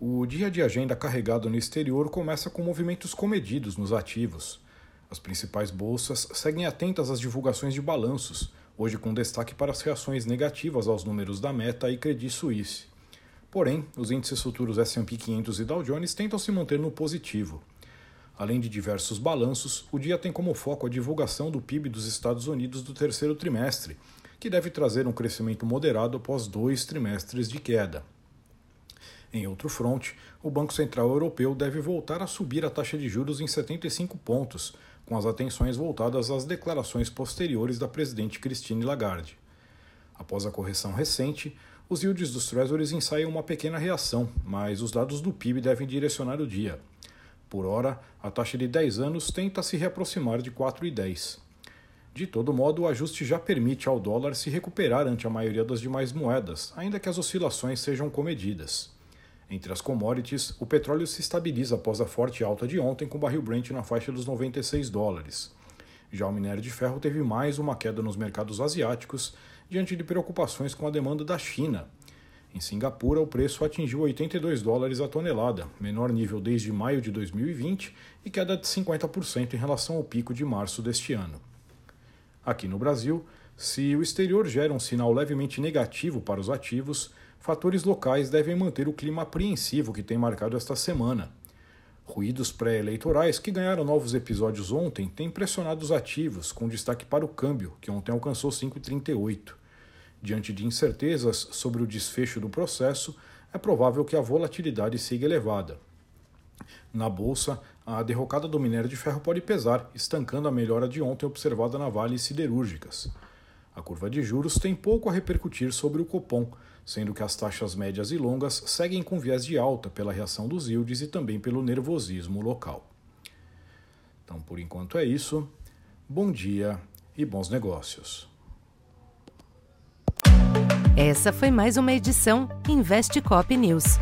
o dia de agenda carregado no exterior começa com movimentos comedidos nos ativos. As principais bolsas seguem atentas às divulgações de balanços, hoje com destaque para as reações negativas aos números da Meta e Credit Suisse. Porém, os índices futuros S&P 500 e Dow Jones tentam se manter no positivo. Além de diversos balanços, o dia tem como foco a divulgação do PIB dos Estados Unidos do terceiro trimestre, que deve trazer um crescimento moderado após dois trimestres de queda. Em outro fronte, o Banco Central Europeu deve voltar a subir a taxa de juros em 75 pontos, com as atenções voltadas às declarações posteriores da presidente Christine Lagarde. Após a correção recente, os yields dos Treasuries ensaiam uma pequena reação, mas os dados do PIB devem direcionar o dia. Por hora, a taxa de 10 anos tenta se reaproximar de 4,10. De todo modo, o ajuste já permite ao dólar se recuperar ante a maioria das demais moedas, ainda que as oscilações sejam comedidas. Entre as commodities, o petróleo se estabiliza após a forte alta de ontem, com o barril Brent na faixa dos 96 dólares. Já o minério de ferro teve mais uma queda nos mercados asiáticos, diante de preocupações com a demanda da China. Em Singapura, o preço atingiu 82 dólares a tonelada, menor nível desde maio de 2020 e queda de 50% em relação ao pico de março deste ano. Aqui no Brasil, se o exterior gera um sinal levemente negativo para os ativos, fatores locais devem manter o clima apreensivo que tem marcado esta semana. Ruídos pré-eleitorais que ganharam novos episódios ontem têm pressionado os ativos, com destaque para o câmbio, que ontem alcançou 5,38. Diante de incertezas sobre o desfecho do processo, é provável que a volatilidade siga elevada. Na bolsa, a derrocada do minério de ferro pode pesar, estancando a melhora de ontem observada na Vale Siderúrgicas. A curva de juros tem pouco a repercutir sobre o Copom, sendo que as taxas médias e longas seguem com viés de alta pela reação dos yields e também pelo nervosismo local. Então, por enquanto é isso. Bom dia e bons negócios. Essa foi mais uma edição Investe Cop News.